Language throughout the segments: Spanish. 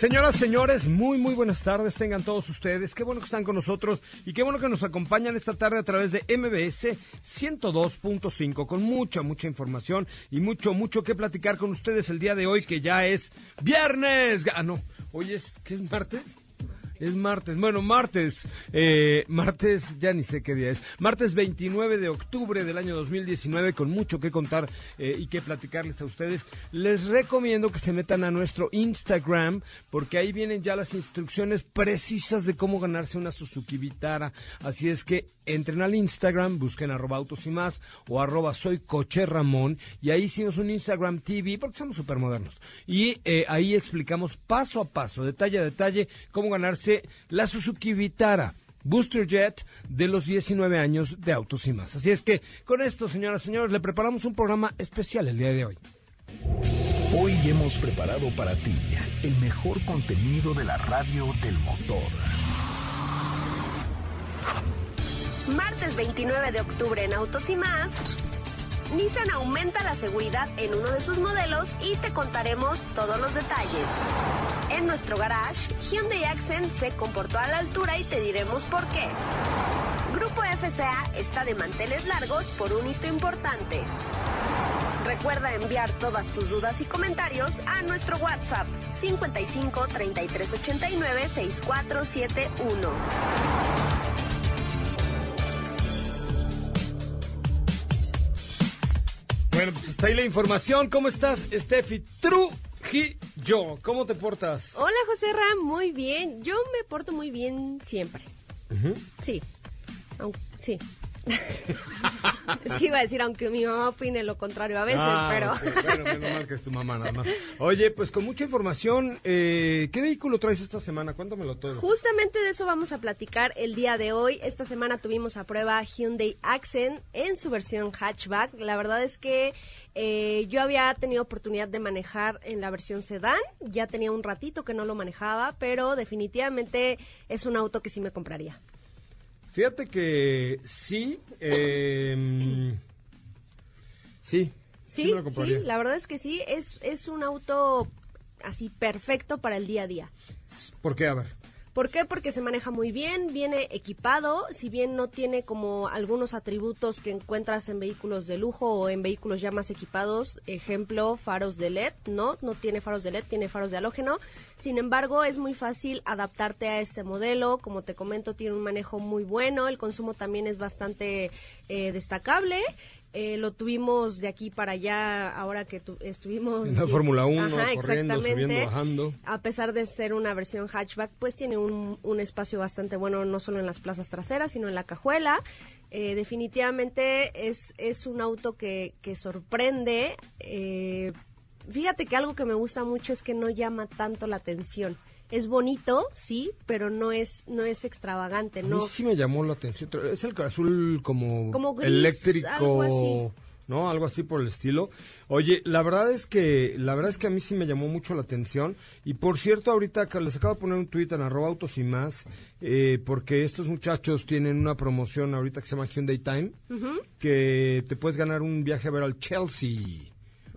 Señoras, señores, muy, muy buenas tardes. Tengan todos ustedes. Qué bueno que están con nosotros y qué bueno que nos acompañan esta tarde a través de MBS 102.5 con mucha, mucha información y mucho, mucho que platicar con ustedes el día de hoy que ya es viernes. Ah, no, hoy es, ¿qué es martes? Es martes, bueno, martes, eh, martes, ya ni sé qué día es, martes 29 de octubre del año 2019, con mucho que contar eh, y que platicarles a ustedes. Les recomiendo que se metan a nuestro Instagram, porque ahí vienen ya las instrucciones precisas de cómo ganarse una Suzuki Vitara. Así es que entren al Instagram, busquen arroba autos y más o arroba soy coche Ramón, y ahí hicimos un Instagram TV, porque somos súper modernos. Y eh, ahí explicamos paso a paso, detalle a detalle, cómo ganarse la Suzuki Vitara. Booster Jet de los 19 años de Autos y más. Así es que con esto, señoras y señores, le preparamos un programa especial el día de hoy. Hoy hemos preparado para ti el mejor contenido de la radio del motor. Martes 29 de octubre en Autos y más. Nissan aumenta la seguridad en uno de sus modelos y te contaremos todos los detalles. En nuestro garage, Hyundai Accent se comportó a la altura y te diremos por qué. Grupo FCA está de manteles largos por un hito importante. Recuerda enviar todas tus dudas y comentarios a nuestro WhatsApp 55 33 89 6471. Bueno, pues está ahí la información. ¿Cómo estás, Steffi? Trujillo, ¿cómo te portas? Hola, José Ram, muy bien. Yo me porto muy bien siempre. Sí. sí. es que iba a decir, aunque mi mamá opine lo contrario a veces, Ah, pero... Bueno, menos mal que es tu mamá nada más. Oye, pues con mucha información, eh, ¿qué vehículo traes esta semana? Cuéntamelo todo. Justamente de eso vamos a platicar el día de hoy. Esta semana tuvimos a prueba Hyundai Accent en su versión hatchback. La verdad es que eh, yo había tenido oportunidad de manejar en la versión sedán. Ya tenía un ratito que no lo manejaba, pero definitivamente es un auto que sí me compraría. Fíjate que sí, eh, sí, sí, Sí, me lo sí, la verdad es que sí. Es, es un auto así perfecto para el día a día. ¿Por qué? A ver. ¿Por qué? Porque se maneja muy bien, viene equipado, si bien no tiene como algunos atributos que encuentras en vehículos de lujo o en vehículos ya más equipados, ejemplo, faros de LED, ¿no? No tiene faros de LED, tiene faros de halógeno. Sin embargo, es muy fácil adaptarte a este modelo, como te comento, tiene un manejo muy bueno, el consumo también es bastante eh, destacable. Eh, lo tuvimos de aquí para allá ahora que tu- estuvimos la Fórmula 1, Ajá, corriendo, subiendo, bajando. A pesar de ser una versión hatchback, pues tiene un, un espacio bastante bueno, no solo en las plazas traseras, sino en la cajuela. Eh, definitivamente es, es un auto que, que sorprende. Eh, fíjate que algo que me gusta mucho es que no llama tanto la atención. Es bonito, sí, pero no es, no es extravagante, A mí no. sí me llamó la atención. Es el azul como, Como gris, eléctrico. algo así. ¿no? Algo así por el estilo. Oye, la verdad es que, la verdad es que a mí sí me llamó mucho la atención. Y por cierto, ahorita les acabo de poner un tuit en arroba autos y más, eh, porque estos muchachos tienen una promoción ahorita que se llama Hyundai Time, que te puedes ganar un viaje a ver al Chelsea.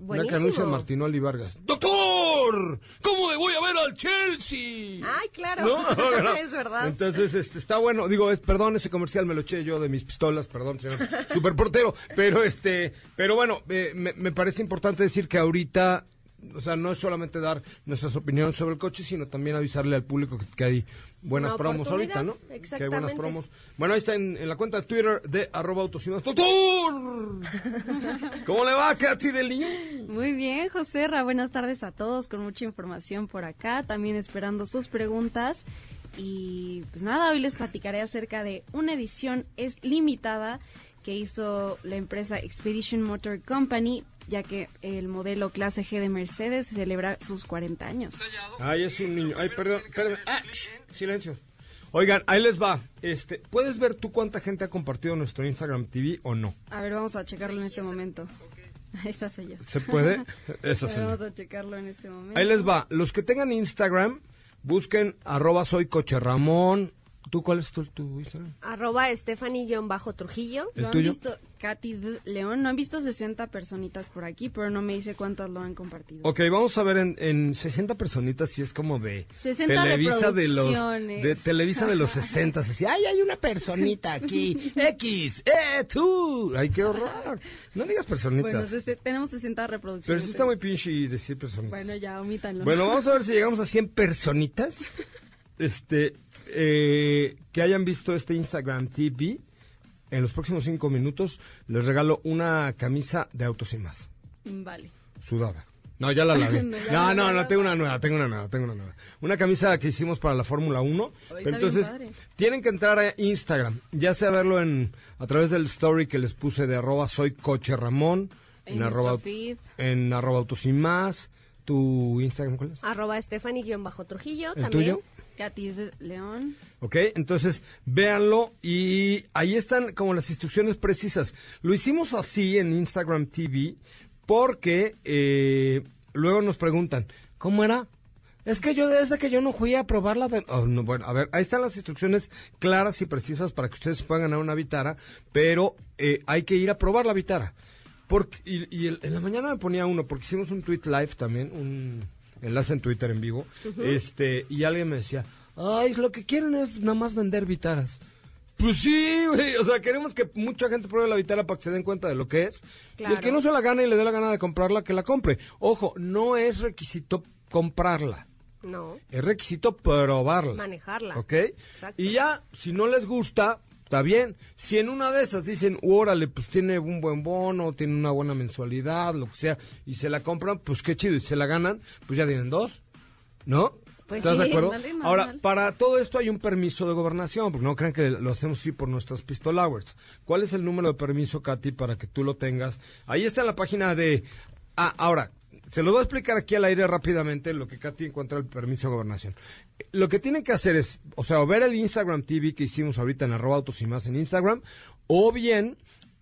Una que Buenísimo. anuncia Martinoli Vargas. ¡Doctor! ¿Cómo me voy a ver al Chelsea? Ay, claro. ¿No? es verdad. Entonces, este, está bueno. Digo, es, perdón, ese comercial me lo eché yo de mis pistolas, perdón, señor superportero. Pero, este, pero bueno, eh, me, me parece importante decir que ahorita, o sea, no es solamente dar nuestras opiniones sobre el coche, sino también avisarle al público que, que hay buenas promos ahorita, ¿no? oportunidad, Que hay buenas exactamente. promos. Bueno, ahí está en, en la cuenta de Twitter de arroba. ¿Cómo le va, Katy del Niño? Muy bien, José Ra, buenas tardes a todos, con mucha información por acá, también esperando sus preguntas. Y pues nada, hoy les platicaré acerca de una edición es limitada que hizo la empresa Expedition Motor Company, ya que el modelo clase G de Mercedes celebra sus 40 años. Ay, es un niño. Ay, perdón, perdón. Ah, shh, silencio. Oigan, ahí les va. Este, ¿puedes ver tú cuánta gente ha compartido nuestro Instagram TV o no? A ver, vamos a checarlo en este momento. Esa soy yo. ¿Se puede? Esa ver, sí. Vamos a checarlo en este momento. Ahí les va. Los que tengan Instagram, busquen arroba soy coche Ramón. ¿Tú cuál es tu, tu Instagram? Arroba Stephanie-Trujillo. ¿El Lo han tuyo? visto, Katy León, no han visto 60 personitas por aquí, pero no me dice cuántas lo han compartido. Ok, vamos a ver en, en 60 personitas si es como de 60 Televisa de los reproducciones. de Televisa de los 60, así, ay, hay una personita aquí, X, eh, tú, ay, qué horror. No digas personitas. Bueno, sese- tenemos 60 pero reproducciones. sí está muy pinche decir personitas. Bueno, ya, omítanlo. Bueno, vamos a ver si llegamos a 100 personitas. Este, eh, que hayan visto este Instagram TV. En los próximos cinco minutos les regalo una camisa de autos y más, Vale. sudada. No, ya la lavé. No, ya No, la no, no, tengo una nueva, tengo una nueva, tengo una nueva. Una camisa que hicimos para la Fórmula 1. Pero entonces, padre. tienen que entrar a Instagram, ya sea verlo en a través del story que les puse de arroba soy coche Ramón, En nuestro arroba, feed. en arroba autos y más. ¿Tu Instagram cuál es? Arroba Stephanie-Trujillo ¿El también. tuyo? Katy León. ¿Ok? Entonces, véanlo y ahí están como las instrucciones precisas. Lo hicimos así en Instagram TV porque eh, luego nos preguntan, ¿cómo era? Es que yo desde que yo no fui a probarla de... oh, no, bueno, a ver, ahí están las instrucciones claras y precisas para que ustedes puedan ganar una vitara, pero eh, hay que ir a probar la vitara. Porque, y y el- en la mañana me ponía uno, porque hicimos un tweet live también, un enlace en Twitter en vivo, este y alguien me decía, ay, lo que quieren es nada más vender vitaras. Pues sí, güey, o sea, queremos que mucha gente pruebe la vitara para que se den cuenta de lo que es. Y el que no se la gane y le dé la gana de comprarla, que la compre. Ojo, no es requisito comprarla. No, Es requisito probarla. manejarla. ¿Ok? Exacto. Y ya, si no les gusta, está bien. Si en una de esas dicen, órale, pues tiene un buen bono, tiene una buena mensualidad, lo que sea, y se la compran, pues qué chido. Y se la ganan, pues ya tienen dos. ¿No? Pues ¿Estás de sí, acuerdo? vale, normal. Ahora, para todo esto hay un permiso de gobernación, porque no crean que lo hacemos así por nuestras pistol hours. ¿Cuál es el número de permiso, Katy, para que tú lo tengas? Ahí está en la página de... Ah, ahora, se lo voy a explicar aquí al aire rápidamente lo que Katy encuentra el permiso de gobernación. Lo que tienen que hacer es, o sea, o ver el Instagram TV que hicimos ahorita en arroba autos y más en Instagram, o bien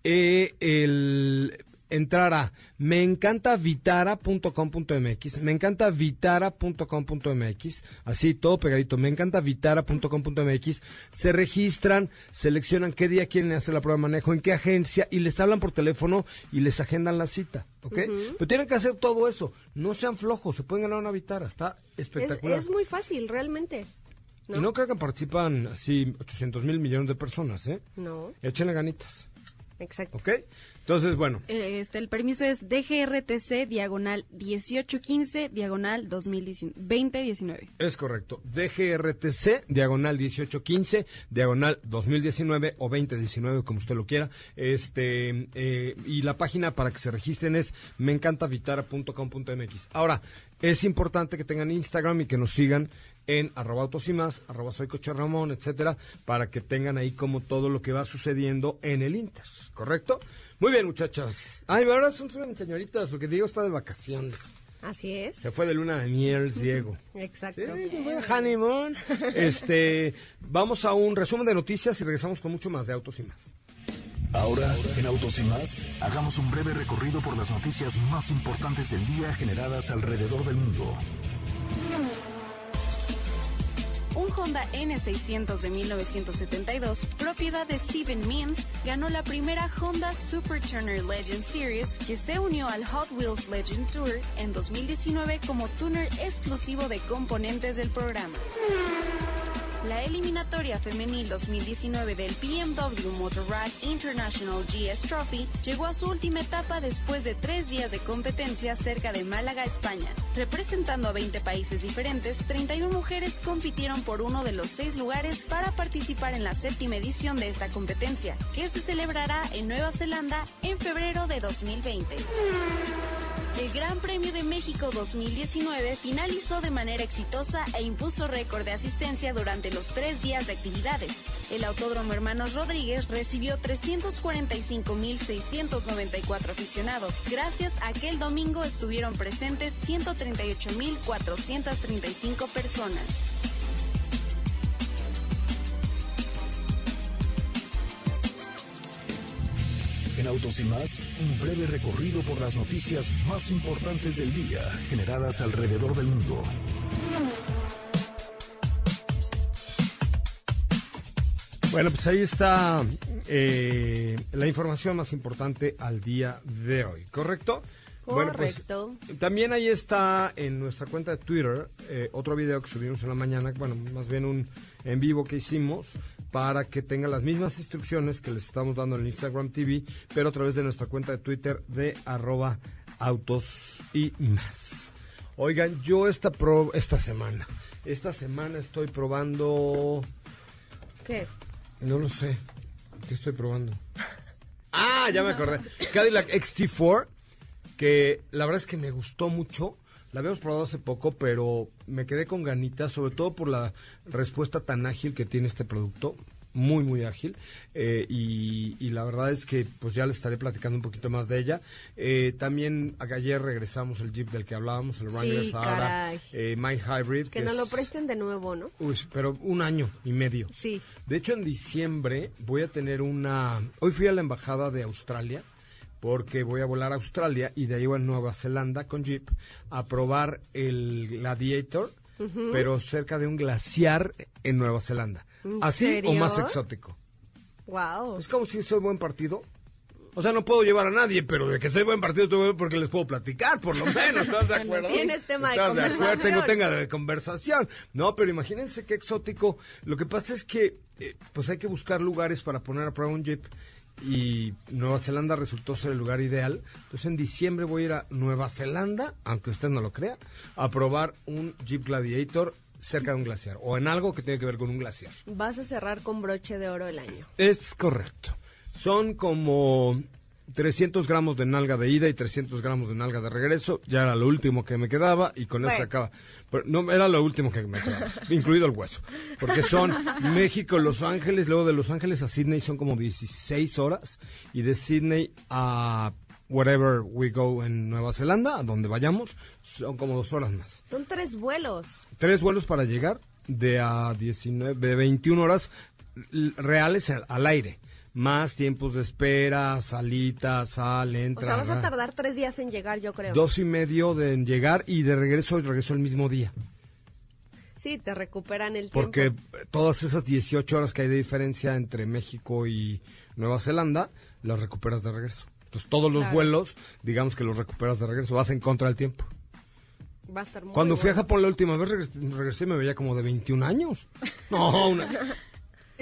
eh, el entrar a meencantavitara.com.mx, meencantavitara.com.mx, así todo pegadito, meencantavitara.com.mx, se registran, seleccionan qué día quieren hacer la prueba de manejo, en qué agencia y les hablan por teléfono y les agendan la cita, ¿ok? Pero tienen que hacer todo eso, no sean flojos, se pueden ganar una Vitara, está Es, espectacular. es muy fácil, realmente. Y no creo que participan así 800 mil millones de personas, ¿eh? No, Échenle ganitas, exacto. ¿ok? Entonces, bueno, Eh, Este, el permiso es DGRTC diagonal 1815 diagonal 2019, 2019. Es correcto. DGRTC, diagonal 1815, diagonal 2019 o 2019, como usted lo quiera. Este, eh, y la página para que se registren es meencantavitara.com.mx. Ahora, es importante que tengan Instagram y que nos sigan en arroba autos y más, arroba soy coche Ramón, etcétera, para que tengan ahí como todo lo que va sucediendo en el Inter, ¿correcto? Muy bien, muchachas. Ay, ahora son señoritas, porque Diego está de vacaciones. Así es. Se fue de luna de miel, Diego. Exacto. Sí, se fue de honeymoon. Este, vamos a un resumen de noticias y regresamos con mucho más de autos y más. Ahora, en Autos y más, hagamos un breve recorrido por las noticias más importantes del día generadas alrededor del mundo. Un Honda N600 de 1972, propiedad de Steven Means, ganó la primera Honda Super Tuner Legend Series que se unió al Hot Wheels Legend Tour en 2019 como tuner exclusivo de componentes del programa. La eliminatoria femenil 2019 del BMW Motorrad International GS Trophy llegó a su última etapa después de tres días de competencia cerca de Málaga, España. Representando a 20 países diferentes, 31 mujeres compitieron por uno de los seis lugares para participar en la séptima edición de esta competencia, que se celebrará en Nueva Zelanda en febrero de 2020. El Gran Premio de México 2019 finalizó de manera exitosa e impuso récord de asistencia durante los tres días de actividades. El Autódromo Hermanos Rodríguez recibió 345.694 aficionados, gracias a que el domingo estuvieron presentes 138.435 personas. En Autos y más, un breve recorrido por las noticias más importantes del día generadas alrededor del mundo. Bueno, pues ahí está eh, la información más importante al día de hoy, ¿correcto? Bueno, pues, Correcto. también ahí está en nuestra cuenta de Twitter eh, otro video que subimos en la mañana, bueno, más bien un en vivo que hicimos para que tenga las mismas instrucciones que les estamos dando en el Instagram TV, pero a través de nuestra cuenta de Twitter de arroba autos y más. Oigan, yo esta, pro, esta semana, esta semana estoy probando... ¿Qué? No lo sé. ¿Qué estoy probando? Ah, ya me acordé. Cadillac XT4, que la verdad es que me gustó mucho. La habíamos probado hace poco, pero me quedé con ganitas, sobre todo por la respuesta tan ágil que tiene este producto. Muy, muy ágil. Eh, y, y la verdad es que pues ya les estaré platicando un poquito más de ella. Eh, también ayer regresamos el Jeep del que hablábamos, el Wrangler Sí, Sahara eh, Mild Hybrid. Que nos lo es- presten de nuevo, ¿no? Uy, pero un año y medio. Sí. De hecho, en diciembre voy a tener una... Hoy fui a la embajada de Australia porque voy a volar a Australia y de ahí voy a Nueva Zelanda con Jeep a probar el Gladiator, pero cerca de un glaciar en Nueva Zelanda. ¿En ¿Así serio? o más exótico? Wow. Es como si soy buen partido. O sea, no puedo llevar a nadie, pero de que soy buen partido, porque les puedo platicar, por lo menos. ¿Estás de acuerdo? Tienes tema de ¿Estás acuerdo? conversación. Tengo tema de conversación. No, pero imagínense qué exótico. Lo que pasa es que, eh, pues hay que buscar lugares para poner a prueba un Jeep. Y Nueva Zelanda resultó ser el lugar ideal. Entonces en diciembre voy a ir a Nueva Zelanda, aunque usted no lo crea, a probar un Jeep Gladiator cerca de un glaciar. O en algo que tiene que ver con un glaciar. Vas a cerrar con broche de oro el año. Es correcto. Son como 300 gramos de nalga de ida y 300 gramos de nalga de regreso. Ya era lo último que me quedaba y con eso se acaba. Pero no, era lo último que me quedaba, incluido el hueso. Porque son México, Los Ángeles, luego de Los Ángeles a Sydney son como 16 horas y de Sydney a wherever we go en Nueva Zelanda, a donde vayamos, son como dos horas más Son tres vuelos. tres vuelos para llegar de a 19, de 21 horas reales al, al aire. Más tiempos de espera, salita, sal, O entra. sea, vas a tardar tres días en llegar, yo creo. Dos y medio de en llegar y de regreso y regreso el mismo día. Sí, te recuperan el Porque tiempo. todas esas 18 horas que hay de diferencia entre México y Nueva Zelanda, las recuperas de regreso. Entonces todos los Claro. vuelos, digamos que los recuperas de regreso, vas en contra del tiempo. Va a estar muy Cuando fui a bueno. Japón la última vez, regresé, regresé me veía como de 21 años. No, una,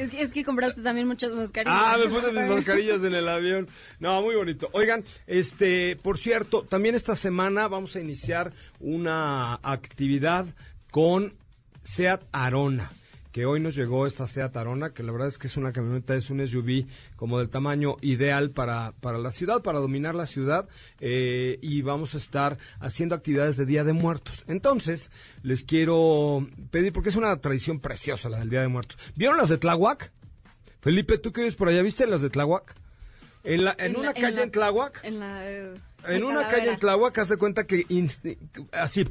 Es que, es que compraste también muchas mascarillas. Ah, me puse mis mascarillas en el avión. No, muy bonito. Oigan, este, por cierto, también esta semana vamos a iniciar una actividad con Seat Arona, que hoy nos llegó esta Seat Arona, que la verdad es que es una camioneta, es un SUV como del tamaño ideal para, para la ciudad, para dominar la ciudad, eh, y vamos a estar haciendo actividades de Día de Muertos. Entonces, les quiero pedir, porque es una tradición preciosa la del Día de Muertos. ¿Vieron las de Tláhuac? Felipe, ¿tú qué vives por allá? ¿Viste las de Tláhuac? En, la, en, una la- calle la- en Tláhuac En la... eh, en una calavera. calle en Tláhuac, haz de cuenta que así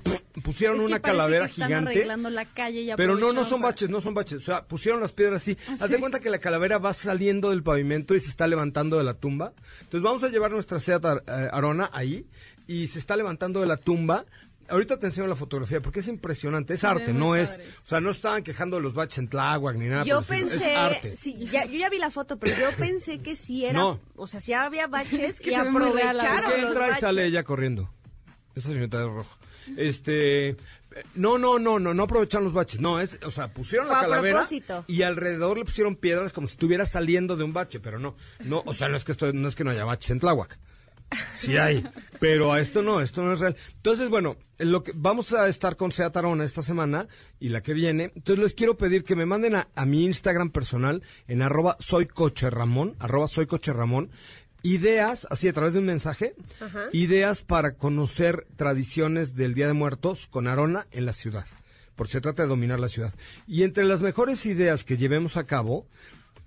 pusieron Es que una calavera que están gigante. arreglando la calle y Pero no, no son para- baches, no son baches. O sea, pusieron las piedras así. ¿Ah, Haz de cuenta que la calavera va saliendo del pavimento y se está levantando de la tumba. Entonces vamos a llevar nuestra Seat eh, Arona ahí y se está levantando de la tumba. Ahorita te enseño la fotografía porque es impresionante, es arte, no es, o sea, no estaban quejando de los baches en Tláhuac ni nada. Yo por pensé, es arte. sí, ya, yo ya vi la foto, pero yo pensé que sí era, No. o sea, sí había baches que y aprovecharon que los entra y sale ella corriendo. Esa señorita de rojo. Este, no, no, no, no, no aprovecharon los baches. No, es, o sea, pusieron Fue la a calavera propósito. y alrededor le pusieron piedras como si estuviera saliendo de un bache, pero no, no, o sea, no es que esto, no es que no haya baches en Tláhuac. Sí hay, pero a esto no, esto no es real. Entonces, bueno, en lo que vamos a estar con Seat Arona esta semana y la que viene. Entonces les quiero pedir que me manden a, a mi Instagram personal en arroba soycocherramón, arroba soycocherramón, ideas, así a través de un mensaje, ideas para conocer tradiciones del Día de Muertos con Arona en la ciudad, porque se trata de dominar la ciudad. Y entre las mejores ideas que llevemos a cabo,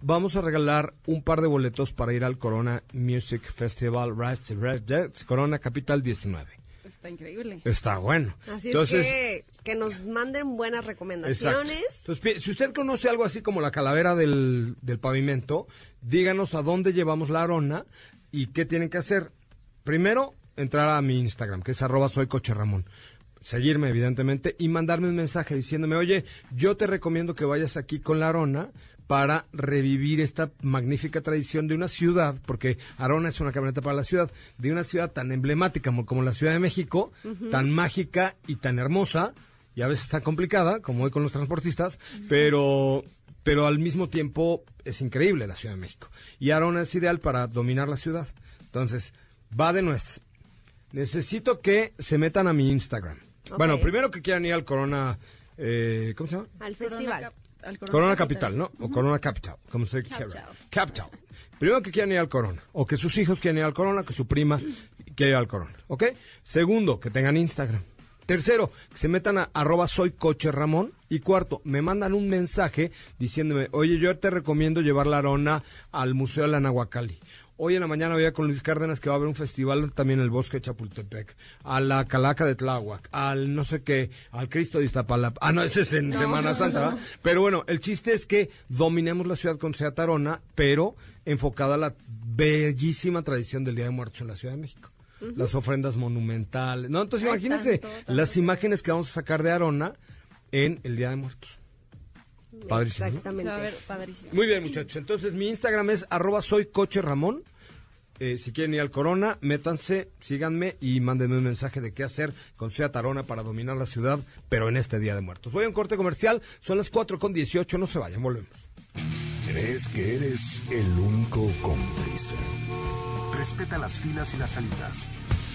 vamos a regalar un par de boletos para ir al Corona Music Festival Rise to Red Jets, Corona Capital 19. Está increíble. Está bueno. Así Entonces, es que, que nos manden buenas Exacto. recomendaciones. Entonces, si usted conoce algo así como la calavera del, del pavimento, díganos a dónde llevamos la arona y qué tienen que hacer. Primero, entrar a mi Instagram, que es arroba soy coche Ramón. Seguirme, evidentemente, y mandarme un mensaje diciéndome, oye, yo te recomiendo que vayas aquí con la arona para revivir esta magnífica tradición de una ciudad, porque Arona es una camioneta para la ciudad, de una ciudad tan emblemática como, como la Ciudad de México, tan mágica y tan hermosa, y a veces tan complicada, como hoy con los transportistas, pero, pero al mismo tiempo es increíble la Ciudad de México. Y Arona es ideal para dominar la ciudad. Entonces, va de nuez. Necesito que se metan a mi Instagram. Bueno, primero que quieran ir al Corona, eh, ¿cómo se llama? Al festival. Al Corona Capital, ¿no? O Corona Capital, como usted quiera. Capital. Capital. Primero que quieran ir al Corona, o que sus hijos quieran ir al Corona, que su prima quiera ir al Corona, ¿ok? Segundo, que tengan Instagram. Tercero, que se metan a arroba soy coche Ramón. Y cuarto, me mandan un mensaje diciéndome, oye, yo te recomiendo llevar la arona al Museo de la Nahuacali. Hoy en la mañana voy a con Luis Cárdenas que va a haber un festival también en el bosque de Chapultepec, a la Calaca de Tláhuac, al no sé qué, al Cristo de Iztapalapa. Ah, no, ese es en Semana Santa, ¿verdad? Pero bueno, el chiste es que dominemos la ciudad con Seat Arona, pero enfocada a la bellísima tradición del Día de Muertos en la Ciudad de México. Las ofrendas monumentales. No, entonces Ay, imagínense tanto, tanto. las imágenes que vamos a sacar de Arona en el Día de Muertos. Padrísimo. ¿no? Se va a ver Exactamente. padrísimo. Muy bien, muchachos. Entonces, mi Instagram es arroba soy coche Ramón. Eh, si quieren ir al Corona, métanse, síganme y mándenme un mensaje de qué hacer con Seat Arona para dominar la ciudad, pero en este Día de Muertos. Voy a un corte comercial, son las 4 con 18, no se vayan, volvemos. ¿Crees que eres el único con prisa? Respeta las filas y las salidas.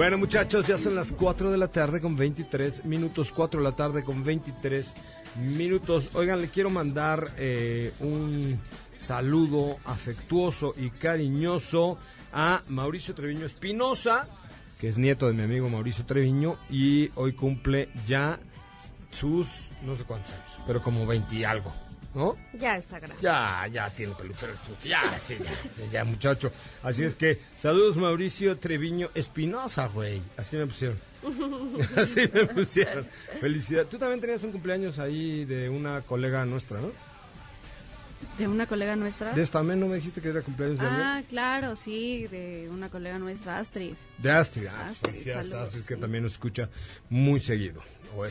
Bueno, muchachos, ya son las 4 de la tarde con 23 minutos, 4 de la tarde con 23 minutos. Oigan, le quiero mandar eh, un saludo afectuoso y cariñoso a Mauricio Treviño Espinosa, que es nieto de mi amigo Mauricio Treviño y hoy cumple ya sus, no sé cuántos años, pero como 20 y algo, ¿no? Ya está grande. Ya, ya tiene peluchero. Ya, sí, ya, sí, ya, muchacho. Así es que, saludos Mauricio Treviño Espinosa, güey. Así me pusieron. Así me pusieron. Felicidad. Tú también tenías un cumpleaños ahí de una colega nuestra, ¿no? ¿De una colega nuestra? De esta también no me dijiste que era cumpleaños de alguien? Ah, claro, sí, de una colega nuestra, Astrid. De Astrid, ah, Astrid, felicidades, saludos, Astrid, que sí. también nos escucha muy seguido. O.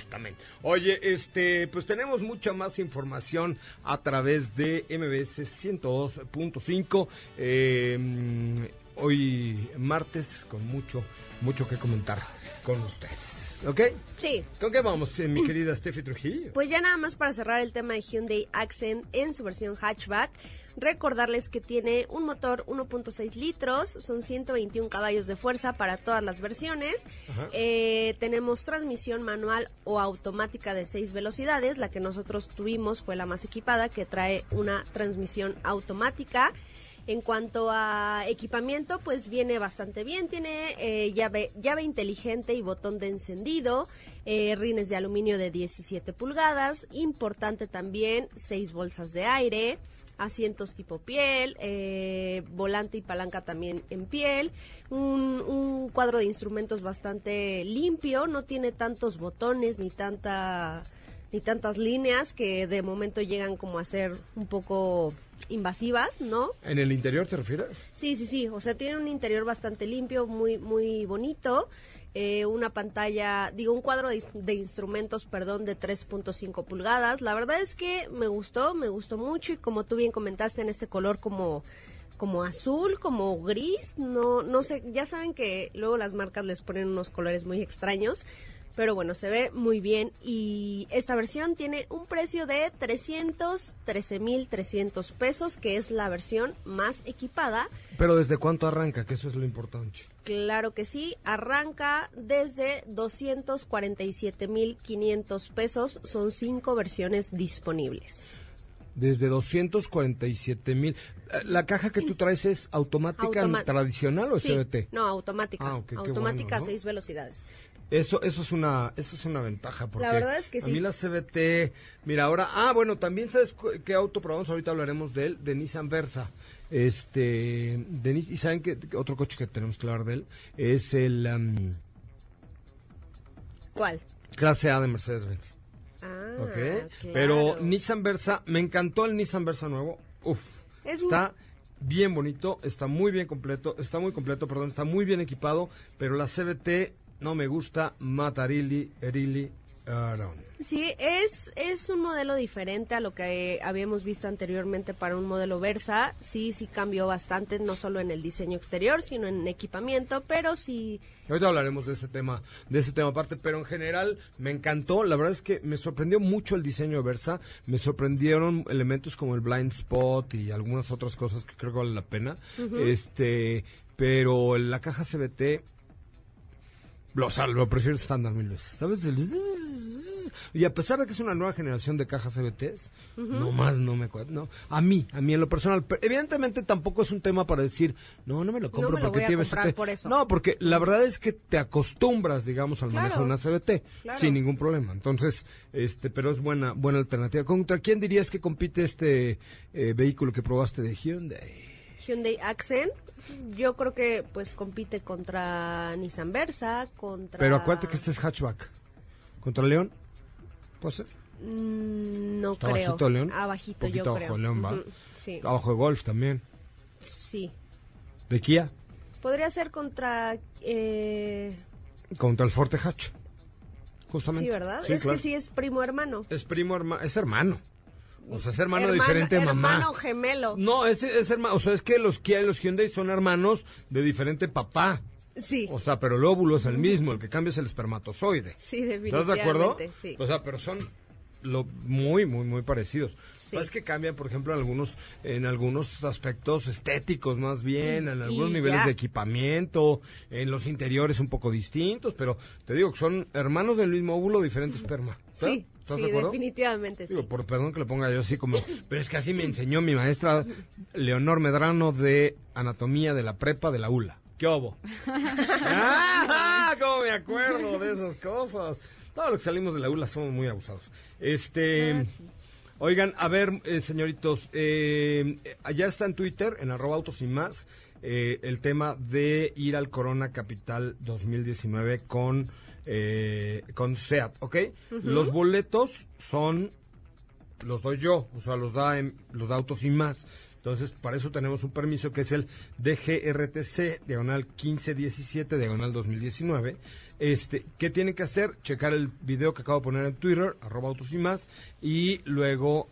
Oye, este, pues tenemos mucha más información a través de MBS 102.5. Eh, mm, hoy martes con mucho, mucho que comentar con ustedes. ¿Ok? Sí. ¿Con qué vamos, eh, mi querida Steffi Trujillo? Pues ya nada más para cerrar el tema de Hyundai Accent en su versión hatchback, recordarles que tiene un motor 1.6 litros, son 121 caballos de fuerza para todas las versiones. Eh, tenemos transmisión manual o automática de 6 velocidades, la que nosotros tuvimos fue la más equipada, que trae una transmisión automática. En cuanto a equipamiento, pues viene bastante bien. Tiene eh, llave, inteligente y botón de encendido, eh, rines de aluminio de 17 pulgadas. Importante también, seis bolsas de aire, asientos tipo piel, eh, volante y palanca también en piel. Un cuadro de instrumentos bastante limpio, no tiene tantos botones ni tanta ni tantas líneas que de momento llegan como a ser un poco invasivas, ¿no? ¿En el interior te refieres? Sí, sí, sí. O sea, tiene un interior bastante limpio, muy, muy bonito. Eh, una pantalla, digo, un cuadro de, de instrumentos, perdón, de 3.5 pulgadas. La verdad es que me gustó, me gustó mucho y como tú bien comentaste en este color como como azul, como gris, no no sé, ya saben que luego las marcas les ponen unos colores muy extraños, pero bueno, se ve muy bien y esta versión tiene un precio de 313.300 pesos, que es la versión más equipada. Pero ¿desde cuánto arranca? Que eso es lo importante. Claro que sí, arranca desde 247.500 pesos, son cinco versiones disponibles. Desde 247 mil. ¿La caja que tú traes es automática Automa- tradicional o Sí, CBT? No, automática. Ah, automática bueno, ¿no? seis velocidades. Eso, eso es una, eso es una ventaja. Porque La verdad es que A sí. mí la CBT, mira, ahora, ah, bueno, también sabes qué auto probamos, ahorita hablaremos de él, de Nissan Versa. Este, de y saben que otro coche que tenemos que hablar de él es el ¿Cuál? clase A de Mercedes-Benz. Ah, ¿Ok? claro. Pero Nissan Versa, me encantó el Nissan Versa nuevo. Uf, Es está bien bonito, está muy bien completo, está muy completo, perdón, está muy bien equipado, pero la CBT no me gusta, Matarili, Erili, Aron. Sí, es, es un modelo diferente a lo que eh, habíamos visto anteriormente para un modelo Versa. Sí, sí cambió bastante, no solo en el diseño exterior, sino en equipamiento, pero sí... Ahorita hablaremos de ese tema, de ese tema aparte, pero en general me encantó. La verdad es que me sorprendió mucho el diseño de Versa. Me sorprendieron elementos como el blind spot y algunas otras cosas que creo que vale la pena. Este, pero la caja CBT lo, o sea, lo prefiero estándar mil veces. ¿Sabes? Y a pesar de que es una nueva generación de cajas CBTs, nomás no me no A mí, a mí en lo personal. Pero evidentemente tampoco es un tema para decir, no, no me lo compro me lo porque voy a tiene comprar CBT". por eso. No, porque la verdad es que te acostumbras, digamos, al Claro. manejo de una CBT Claro. sin ningún problema. Entonces, este, pero es buena, buena alternativa. ¿Contra quién dirías que compite este eh, vehículo que probaste de Hyundai? Hyundai Accent, yo creo que pues compite contra Nissan Versa, contra... Pero acuérdate que este es hatchback. ¿Contra León? ¿Puede ser? Mm, no Está creo. abajito León. Abajito, yo abajo creo. de León, va. Ujú, Sí, Abajo de Golf también. sí. ¿De Kia? Podría ser contra... Eh... Contra el Forte Hatch. Justamente. Sí, ¿verdad? Sí, es claro. que sí es primo hermano. Es primo hermano, es hermano. O sea, es hermano, de Hermano- diferente mamá. Hermano gemelo. No, es, es hermano, o sea, es que los Kia y los Hyundai son hermanos de diferente papá. Sí, O sea, pero el óvulo es el mismo, el que cambia es el espermatozoide. sí, ¿Estás definitivamente. de acuerdo? Sí. O sea, pero son lo muy muy muy parecidos. Sí. Es que cambian, por ejemplo, en algunos en algunos aspectos estéticos más bien, en algunos Y niveles ya. de equipamiento, en los interiores un poco distintos, pero te digo que son hermanos del mismo óvulo, diferente esperma. ¿Estás- Sí, ¿Estás sí, de acuerdo? definitivamente sí. Digo, por perdón que le ponga yo así como, pero es que así me enseñó mi maestra Leonor Medrano de anatomía de la prepa de la ULA. ¿Qué obo? ¡Ah! ¿Cómo me acuerdo de esas cosas? Todos los que salimos de la ULA somos muy abusados. Este, Ah, sí. oigan, a ver, eh, señoritos, eh, allá está en Twitter, en arroba autos y más, eh, el tema de ir al Corona Capital 2019 con, eh, con SEAT, ¿ok? Los boletos son los doy yo, o sea, los da, en- los da Autos y Más. Entonces, para eso tenemos un permiso que es el DGRTC, diagonal 1517, diagonal 2019. Este, ¿Qué tienen que hacer? Checar el video que acabo de poner en Twitter, arroba Autos y Más, y luego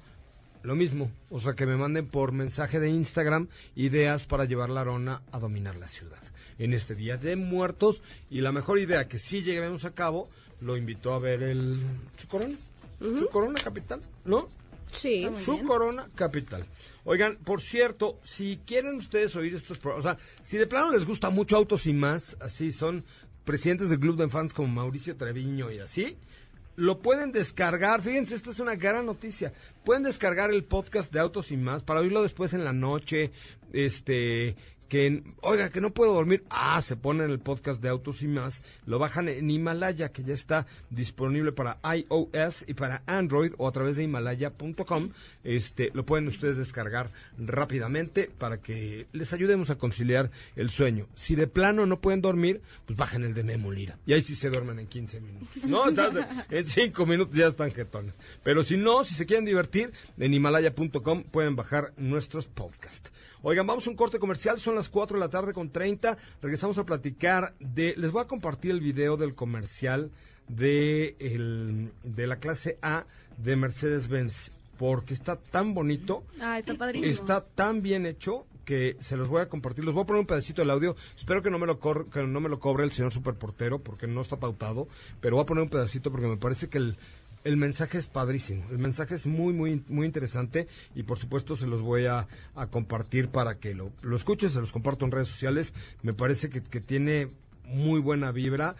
lo mismo, o sea, que me manden por mensaje de Instagram ideas para llevar la arona a dominar la ciudad. En este Día de Muertos, y la mejor idea que sí lleguemos a cabo, lo invitó a ver el su corona, su corona capital, ¿no? Sí. Su bien. corona capital. Oigan, por cierto, si quieren ustedes oír estos programas, o sea, si de plano les gusta mucho Autos y más, así son presidentes del club de fans como Mauricio Treviño y así, lo pueden descargar. Fíjense, esta es una gran noticia. Pueden descargar el podcast de Autos y más para oírlo después en la noche. Este, que, oiga, que no puedo dormir. Ah, se ponen el podcast de Autos y más. Lo bajan en Himalaya, que ya está disponible para iOS y para Android o a través de himalaya.com. Este, lo pueden ustedes descargar rápidamente para que les ayudemos a conciliar el sueño. Si de plano no pueden dormir, pues bajen el de Memo Lira. Y ahí sí se duermen en 15 minutos. No, en 5 minutos ya están jetones. Pero si no, si se quieren divertir, en himalaya.com pueden bajar nuestros podcasts. Oigan, vamos a un corte comercial, son las 4 de la tarde con 30. Regresamos a platicar de. Les voy a compartir el video del comercial de, el- de la clase A de Mercedes-Benz, porque está tan bonito. Ah, está padrísimo. Está tan bien hecho que se los voy a compartir. Les voy a poner un pedacito del audio. Espero que no me lo cor- que no me lo cobre el señor superportero porque no está pautado, pero voy a poner un pedacito porque me parece que el el mensaje es padrísimo, el mensaje es muy, muy, muy interesante y por supuesto se los voy a, a compartir para que lo, lo se los comparto en redes sociales. Me parece que, que tiene muy buena vibra.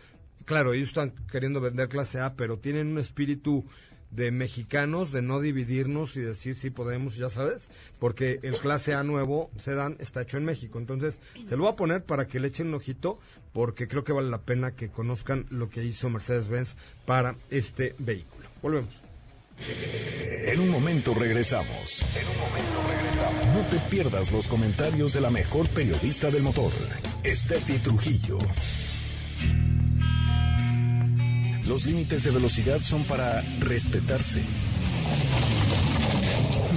Claro, ellos están queriendo vender clase A, pero tienen un espíritu de mexicanos, de no dividirnos y decir sí podemos, ya sabes, porque el clase A nuevo sedán está hecho en México. Entonces, se lo voy a poner para que le echen un ojito, porque creo que vale la pena que conozcan lo que hizo Mercedes-Benz para este vehículo. Volvemos. En un momento regresamos. En un momento regresamos. No te pierdas los comentarios de la mejor periodista del motor, Steffi Trujillo. Los límites de velocidad son para respetarse,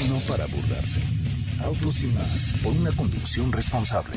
no para burlarse. Autos y más, por una conducción responsable.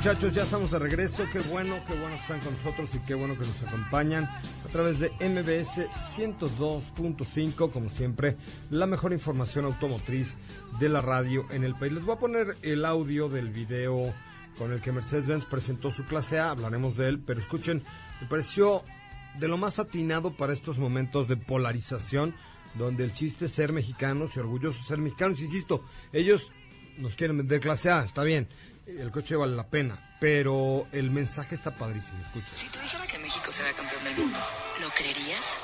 Muchachos, ya estamos de regreso. Qué bueno, qué bueno que están con nosotros y qué bueno que nos acompañan a través de MBS 102.5, como siempre, la mejor información automotriz de la radio en el país. Les voy a poner el audio del video con el que Mercedes-Benz presentó su clase A, hablaremos de él, pero escuchen, me pareció de lo más atinado para estos momentos de polarización, donde el chiste es ser mexicanos y orgullosos ser mexicanos. Insisto, ellos nos quieren vender clase A, está bien, el coche vale la pena, pero el mensaje está padrísimo, escucha. Si te dijera que México será campeón del mundo, ¿lo creerías?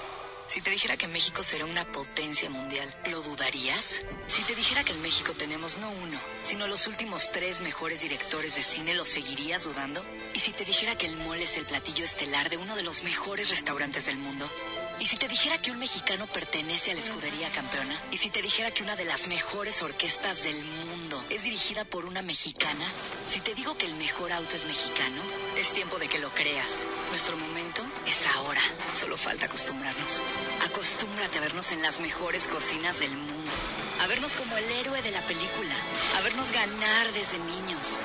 Si te dijera que México será una potencia mundial, ¿lo dudarías? Si te dijera que en México tenemos no uno, sino los últimos tres mejores directores de cine, ¿lo seguirías dudando? ¿Y si te dijera que el mole es el platillo estelar de uno de los mejores restaurantes del mundo? ¿Y si te dijera que un mexicano pertenece a la escudería campeona? ¿Y si te dijera que una de las mejores orquestas del mundo es dirigida por una mexicana? Si te digo que el mejor auto es mexicano, es tiempo de que lo creas. Nuestro momento es ahora. Solo falta acostumbrarnos. Acostúmbrate a vernos en las mejores cocinas del mundo. A vernos como el héroe de la película. A vernos ganar desde niños.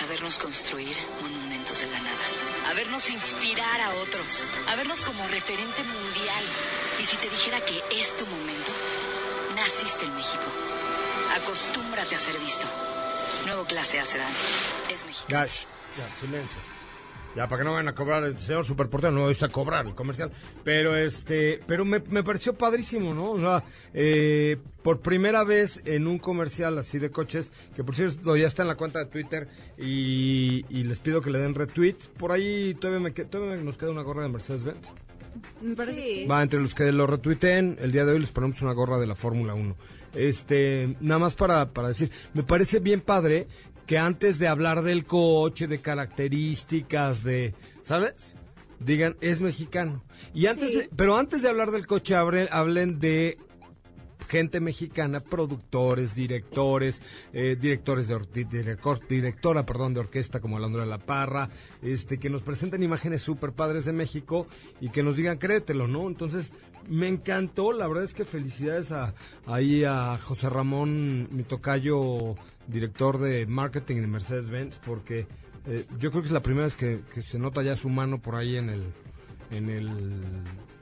A vernos construir monumentos de la nada. A vernos inspirar a otros. A vernos como referente mundial. Y si te dijera que es tu momento, naciste en México. Acostúmbrate a ser visto. Nuevo clase A sedán. Es México. Silencio. Ya, para que no vayan a cobrar, el señor superportero no va a cobrar el comercial. Pero este, pero me, me pareció padrísimo, ¿no? O sea, eh, por primera vez en un comercial así de coches, que por cierto ya está en la cuenta de Twitter y, y les pido que le den retweet. Por ahí todavía, me, todavía nos queda una gorra de Mercedes-Benz. Me parece Sí. Va, entre los que lo retuiteen, el día de hoy les ponemos una gorra de la Fórmula 1. Este, nada más para, para decir, me parece bien padre que antes de hablar del coche, de características, de, ¿sabes? Digan, es mexicano. Y antes Sí. de- pero antes de hablar del coche, hablen, hablen de gente mexicana, productores, directores, eh, directores de or- di- director- directora, perdón, de orquesta como Alondra de la Parra, este, que nos presenten imágenes súper padres de México y que nos digan créetelo, ¿no? Entonces, me encantó, la verdad es que felicidades a, ahí a José Ramón, mi tocayo, director de marketing de Mercedes-Benz, porque eh, yo creo que es la primera vez que, que se nota ya su mano por ahí en el, en el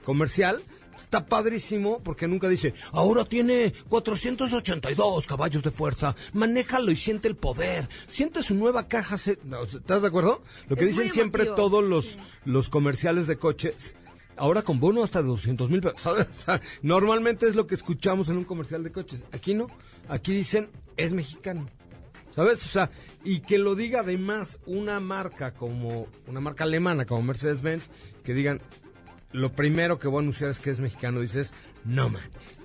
comercial. Está padrísimo porque nunca dice, ahora tiene 482 caballos de fuerza, manéjalo y siente el poder, siente su nueva caja. se-". No, ¿Estás de acuerdo? Lo que Es dicen siempre todos los, los comerciales de coches, ahora con bono hasta de 200 mil pesos. ¿sabes? O sea, normalmente es lo que escuchamos en un comercial de coches. Aquí no, aquí dicen, es mexicano. ¿Sabes? O sea, y que lo diga además una marca como, una marca alemana como Mercedes-Benz, que digan, lo primero que voy a anunciar es que es mexicano, dices, no manches.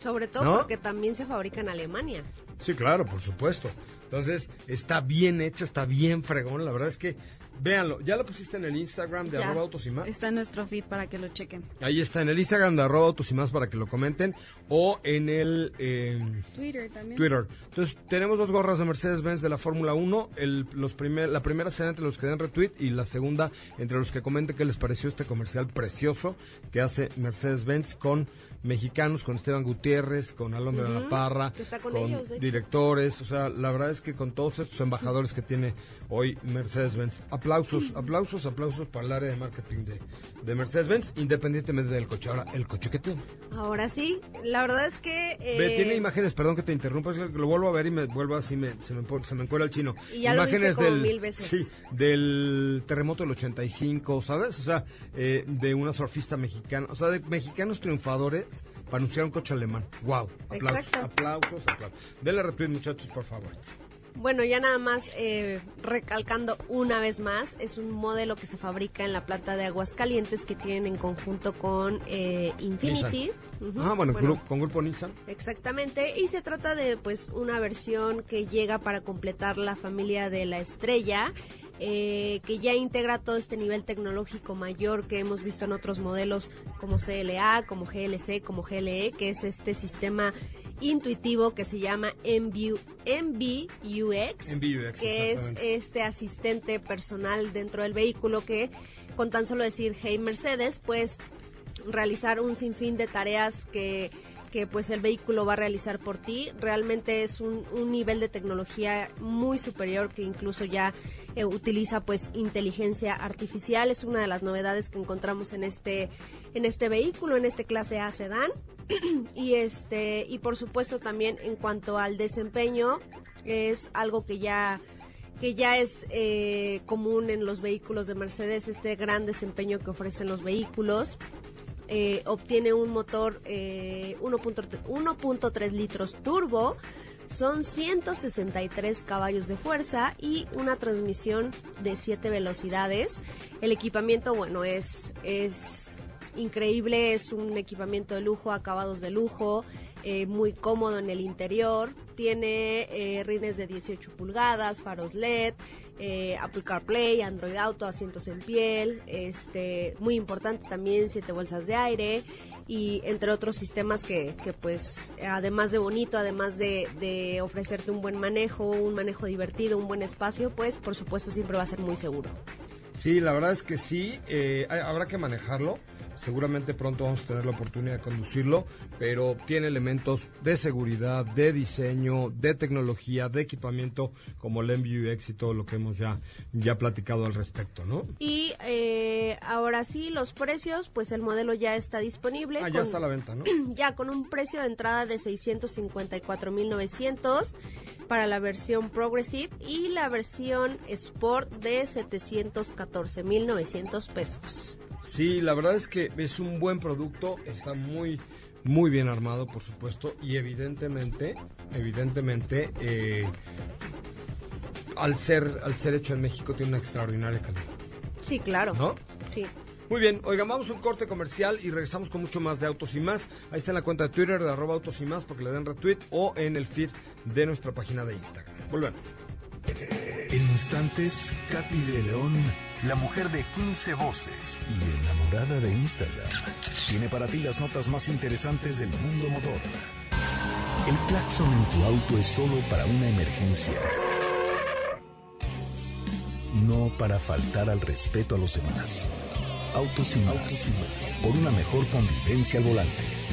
Sobre todo ¿No? porque también se fabrica en Alemania. Sí, claro, por supuesto. Entonces, está bien hecho, está bien fregón. La verdad es que, véanlo, ya lo pusiste en el Instagram de Ya. arroba autos y más. Está en nuestro feed para que lo chequen. Ahí está, en el Instagram de arroba autos y más para que lo comenten. O en el... eh, Twitter también. Twitter. Entonces, tenemos dos gorras de Mercedes-Benz de la Fórmula 1. El, los primer, la primera será entre los que den retweet y la segunda entre los que comenten qué les pareció este comercial precioso que hace Mercedes-Benz con mexicanos, con Esteban Gutiérrez, con Alondra de la Parra, está con ellos, hecho. directores. O sea, la verdad es que con todos estos embajadores que tiene hoy Mercedes-Benz. Aplausos, aplausos, aplausos para el área de marketing de, de Mercedes-Benz, independientemente del coche. Ahora, el coche que tiene. Ahora sí, la verdad es que... Ve, eh, tiene imágenes, perdón que te interrumpa, lo vuelvo a ver y me vuelvo así, me, se, me, se me encuera el chino. Y ya lo imágenes como del, mil veces. Sí, del terremoto del 85, ¿sabes? O sea, eh, de una surfista mexicana, o sea, de mexicanos triunfadores para anunciar un coche alemán. ¡Wow! Aplausos, Exacto. aplausos, aplausos. Denle retweet, muchachos, por favor. Bueno, ya nada más eh, recalcando una vez más, es un modelo que se fabrica en la planta de Aguascalientes que tienen en conjunto con eh, Infinity. Ah, bueno, gru- con Grupo Nissan. Exactamente, y se trata de pues una versión que llega para completar la familia de la estrella, eh, que ya integra todo este nivel tecnológico mayor que hemos visto en otros modelos como CLA, como GLC, como GLE, que es este sistema intuitivo que se llama MVUX, MVUX, que es este asistente personal dentro del vehículo que con tan solo decir hey Mercedes, pues realizar un sinfín de tareas que, que pues el vehículo va a realizar por ti. Realmente es un, un nivel de tecnología muy superior que incluso ya eh, utiliza pues inteligencia artificial. Es una de las novedades que encontramos en este, en este vehículo, en este clase A sedán. y este, y por supuesto también en cuanto al desempeño, es algo que ya que ya es eh, común en los vehículos de Mercedes, este gran desempeño que ofrecen los vehículos. Eh, obtiene un motor eh, 1.3 1.3 litros turbo, son 163 caballos de fuerza y una transmisión de 7 velocidades. El equipamiento, bueno, es, es increíble, es un equipamiento de lujo, acabados de lujo, eh, muy cómodo en el interior, tiene eh, rines de 18 pulgadas, faros LED, eh, Apple CarPlay, Android Auto, asientos en piel, este, muy importante también, siete bolsas de aire y entre otros sistemas que, que pues además de bonito, además de, de ofrecerte un buen manejo, un manejo divertido, un buen espacio, pues por supuesto siempre va a ser muy seguro. Sí, la verdad es que sí, eh, habrá que manejarlo. Seguramente pronto vamos a tener la oportunidad de conducirlo, pero tiene elementos de seguridad, de diseño, de tecnología, de equipamiento, como el MBUX y todo lo que hemos ya, ya platicado al respecto, ¿no? Y eh, ahora sí, los precios, pues el modelo ya está disponible. Ah, ya con- está a la venta, ¿no? ya con un precio de entrada de 654.900 para la versión Progressive y la versión Sport de 714.900 pesos. Sí, la verdad es que es un buen producto, está muy, muy bien armado, por supuesto, y evidentemente, evidentemente, eh, al ser, al ser hecho en México tiene una extraordinaria calidad, Sí, claro. ¿no? Sí. Muy bien, oigan, vamos a un corte comercial y regresamos con mucho más de Autos y Más. Ahí está en la cuenta de Twitter de arroba Autos y Más porque le den retweet o en el feed de nuestra página de Instagram. Volvemos. En instantes, Katy de León, la mujer de 15 voces y enamorada de Instagram, tiene para ti las notas más interesantes del mundo motor. El claxon en tu auto es solo para una emergencia, no para faltar al respeto a los demás. Autos y por una mejor convivencia al volante.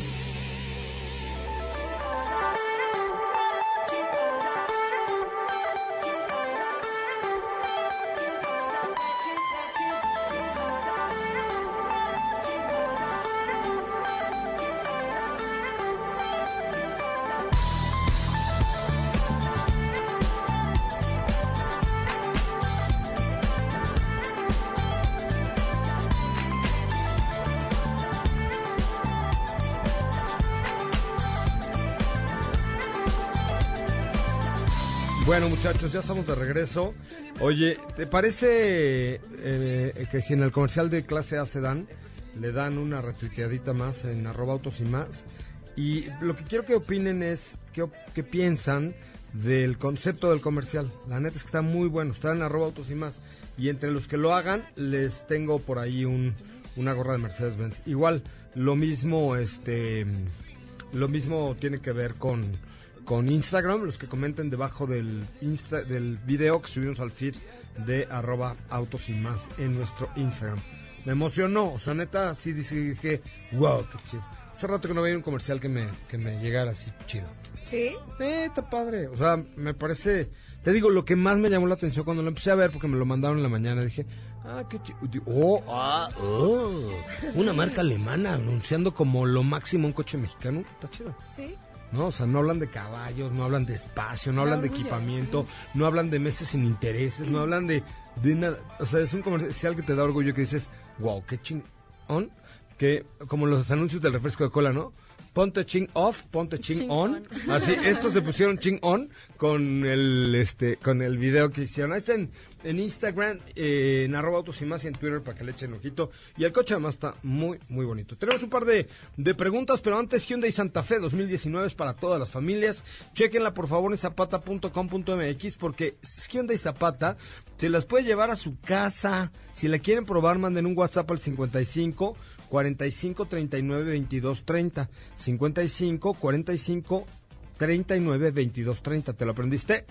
Muchachos, ya estamos de regreso. Oye, ¿te parece eh, que si en el comercial de clase A se dan, le dan una retuiteadita más en arroba autos y más? Y lo que quiero que opinen es qué, qué piensan del concepto del comercial. La neta es que está muy bueno, está en arroba autos y más. Y entre los que lo hagan, les tengo por ahí un, una gorra de Mercedes-Benz. Igual, lo mismo, este, lo mismo tiene que ver con, con Instagram, los que comenten debajo del, Insta, del video que subimos al feed de arroba autos y más en nuestro Instagram. Me emocionó, o sea, neta, sí dije, wow, qué chido. Hace rato que no veía un comercial que me, que me llegara así chido. ¿Sí? Eh, está padre. O sea, me parece. Te digo, lo que más me llamó la atención cuando lo empecé a ver, porque me lo mandaron en la mañana, dije, ah, qué chido. Oh, ah, oh. Una marca alemana anunciando como lo máximo un coche mexicano. Está chido. ¿Sí? ¿No? O sea, no hablan de caballos, no hablan de espacio, no hablan de orgullo, equipamiento, no hablan de meses sin intereses, no hablan de, de nada. O sea, es un comercial que te da orgullo que dices, wow, qué chingón. Que, como los anuncios del refresco de cola, ¿no? Ponte ching off, ponte ching, Ching on. on. Así, estos se pusieron ching on con el, este, con el video que hicieron. Ahí está en, en Instagram, eh, en arroba autos y más y en Twitter para que le echen ojito. Y el coche además está muy, muy bonito. Tenemos un par de, de preguntas, pero antes Hyundai Santa Fe 2019 es para todas las familias. Chequenla por favor en zapata.com.mx porque Hyundai Zapata se las puede llevar a su casa. Si la quieren probar, manden un WhatsApp al 55 45 39 22 30. 55 45 39 22 30. ¿Te lo aprendiste?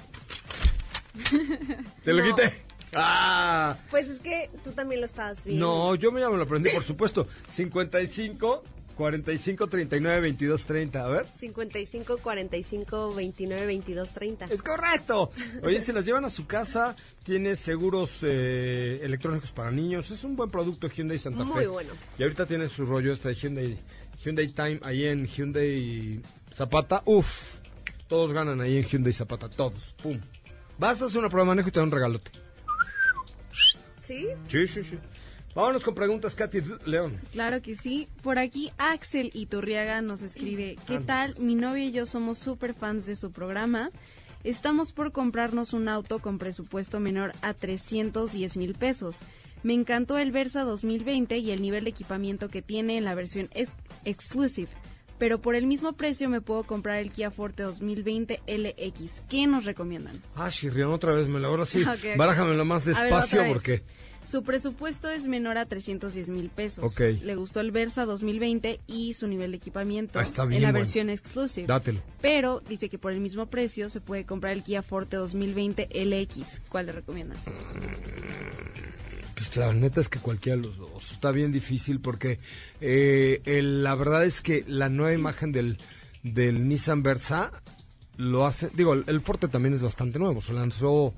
¿Te lo No. quité? ¡Ah! Pues es que tú también lo estabas viendo. No, yo me, ya me lo aprendí, por supuesto. 55 45 39 22 30. A ver. 55 45 29 22 30. Es correcto. Oye, se las llevan a su casa, tiene seguros eh, electrónicos para niños. Es un buen producto Hyundai Santa Fe. Muy bueno. Y ahorita tiene su rollo este de Hyundai, Hyundai Time ahí en Hyundai Zapata. Uf, todos ganan ahí en Hyundai Zapata, todos. Pum. Vas a hacer una prueba de manejo y te da un regalote. ¿Sí? Sí, sí, sí. Vámonos con preguntas, Katy León. Claro que sí. Por aquí Axel Iturriaga nos escribe, ¿qué tal? Mi novia y yo somos súper fans de su programa. Estamos por comprarnos un auto con presupuesto menor a 310 mil pesos. Me encantó el Versa 2020 y el nivel de equipamiento que tiene en la versión ex- Exclusive. Pero por el mismo precio me puedo comprar el Kia Forte 2020 LX. ¿Qué nos recomiendan? Ah, Chirrión, otra vez, me lo ahora sí. Ok, ok. Báramelo más ver, despacio porque... Su presupuesto es menor a 310 mil pesos. Ok. Le gustó el Versa 2020 y su nivel de equipamiento Ah, está bien en la bueno. versión Exclusive. Dátelo. Pero dice que por el mismo precio se puede comprar el Kia Forte 2020 LX. ¿Cuál le recomiendan? Pues la neta es que cualquiera de los dos. Está bien difícil porque eh, el- la verdad es que la nueva imagen del, del Nissan Versa lo hace... Digo, el, el Forte también es bastante nuevo. Se lanzó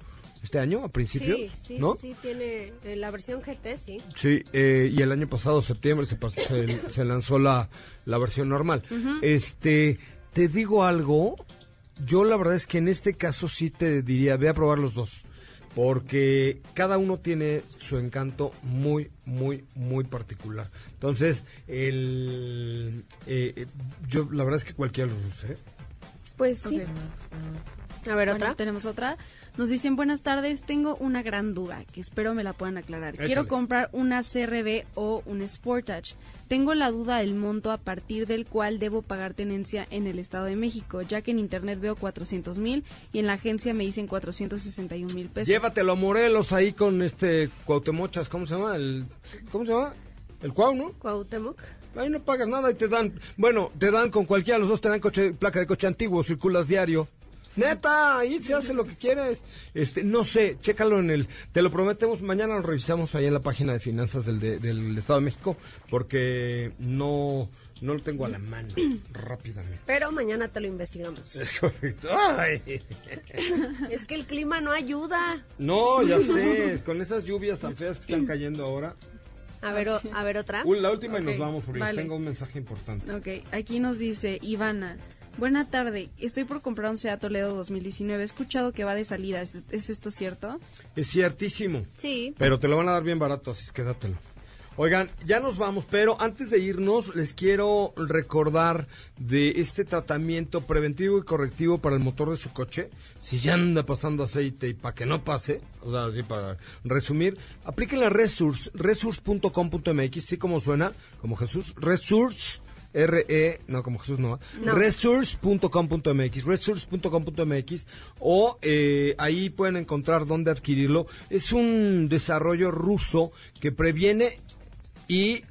este año, a principios, Sí, sí, ¿no? sí, sí, tiene eh, la versión GT, sí. Sí, eh, y el año pasado, septiembre, se, pasó- se, se lanzó la, la versión normal. Este, te digo algo, yo la verdad es que en este caso sí te diría, ve a probar los dos, porque cada uno tiene su encanto muy, muy, muy particular. Entonces, el, eh, eh, yo la verdad es que cualquiera los dos, ¿eh? Pues sí. A ver, Bueno, otra. tenemos otra. Nos dicen buenas tardes, tengo una gran duda que espero me la puedan aclarar. Échale. Quiero comprar una CRB o un Sportage. Tengo la duda del monto a partir del cual debo pagar tenencia en el Estado de México, ya que en internet veo 400 mil y en la agencia me dicen 461 mil pesos. Llévatelo a Morelos ahí con este Cuautemochas, ¿cómo se llama? El, ¿Cómo se llama? El Cuau, ¿no? Cuauhtémoc. Ahí no pagas nada y te dan, bueno, te dan con cualquiera de los dos, te dan coche, placa de coche antiguo, circulas diario. Neta, ahí se hace lo que quieres. Este, no sé, chécalo en el, te lo prometemos, mañana lo revisamos ahí en la página de finanzas del, de- del Estado de México, porque no, no lo tengo a la mano rápidamente. Pero mañana te lo investigamos. Es correcto. Ay. es que el clima no ayuda. No, ya sé, con esas lluvias tan feas que están cayendo ahora. A ver, o- a ver otra. Uh, La última y nos vamos porque vale. tengo un mensaje importante. Ok, aquí nos dice Ivana. Buena tarde, estoy por comprar un Seat Toledo 2019. He escuchado que va de salida. ¿Es, es esto cierto? Es ciertísimo. Sí. Pero te lo van a dar bien barato, así que dátelo. Oigan, ya nos vamos, pero antes de irnos les quiero recordar de este tratamiento preventivo y correctivo para el motor de su coche. Si ya anda pasando aceite y para que no pase, o sea, así para resumir, apliquen la Resource, resource.com.mx, sí como suena, como Jesús, Resource. R-E, no, como Jesús no, No. resource.com.mx, resource.com.mx o eh, ahí pueden encontrar dónde adquirirlo. Es un desarrollo ruso que previene y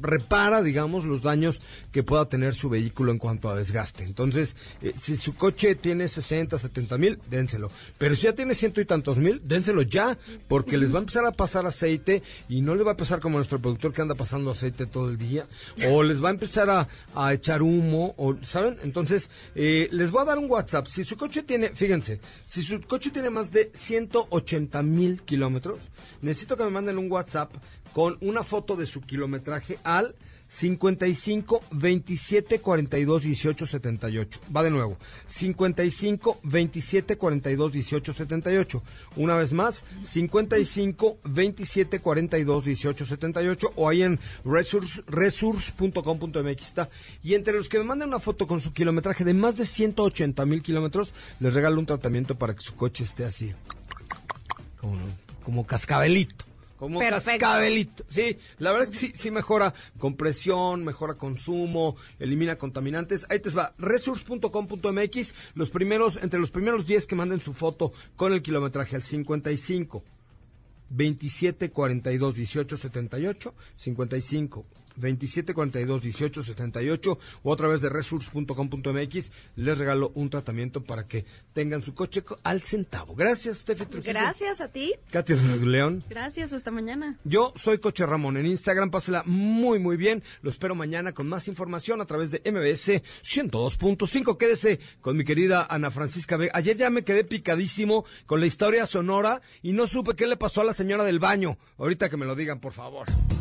repara, digamos, los daños que pueda tener su vehículo en cuanto a desgaste. Entonces, eh, si su coche tiene 60, 70 mil, dénselo. Pero si ya tiene ciento y tantos mil, dénselo ya, porque les va a empezar a pasar aceite y no le va a pasar como nuestro productor que anda pasando aceite todo el día, o les va a empezar a, a echar humo, o, ¿saben? Entonces, eh, les voy a dar un WhatsApp. Si su coche tiene, fíjense, si su coche tiene más de 180 mil kilómetros, necesito que me manden un WhatsApp con una foto de su kilometraje al 55 27 42 18 78. Va de nuevo. 55 27 42 18 78. Una vez más, 55 27 42 18 78 o ahí en resource- resource.com.mx está. Y entre los que me manden una foto con su kilometraje de más de 180 mil kilómetros, les regalo un tratamiento para que su coche esté así. Como, como cascabelito. Como Perfecto. cascabelito. Sí, la verdad es que sí, sí mejora compresión, mejora consumo, elimina contaminantes. Ahí te va, resource.com.mx, los primeros, entre los primeros 10 que manden su foto con el kilometraje al 55 27 42 18 78 55 27 42 18 78 o a través de resource.com.mx les regalo un tratamiento para que tengan su coche co- al centavo. Gracias, Steffi Trujillo. Gracias a ti. Katy León. Gracias, hasta mañana. Yo soy Coche Ramón en Instagram, pásela muy muy bien. Lo espero mañana con más información a través de MBS 102.5. Quédese con mi querida Ana Francisca Vega. Ayer ya me quedé picadísimo con la historia sonora y no supe qué le pasó a la señora del baño. Ahorita que me lo digan, por favor.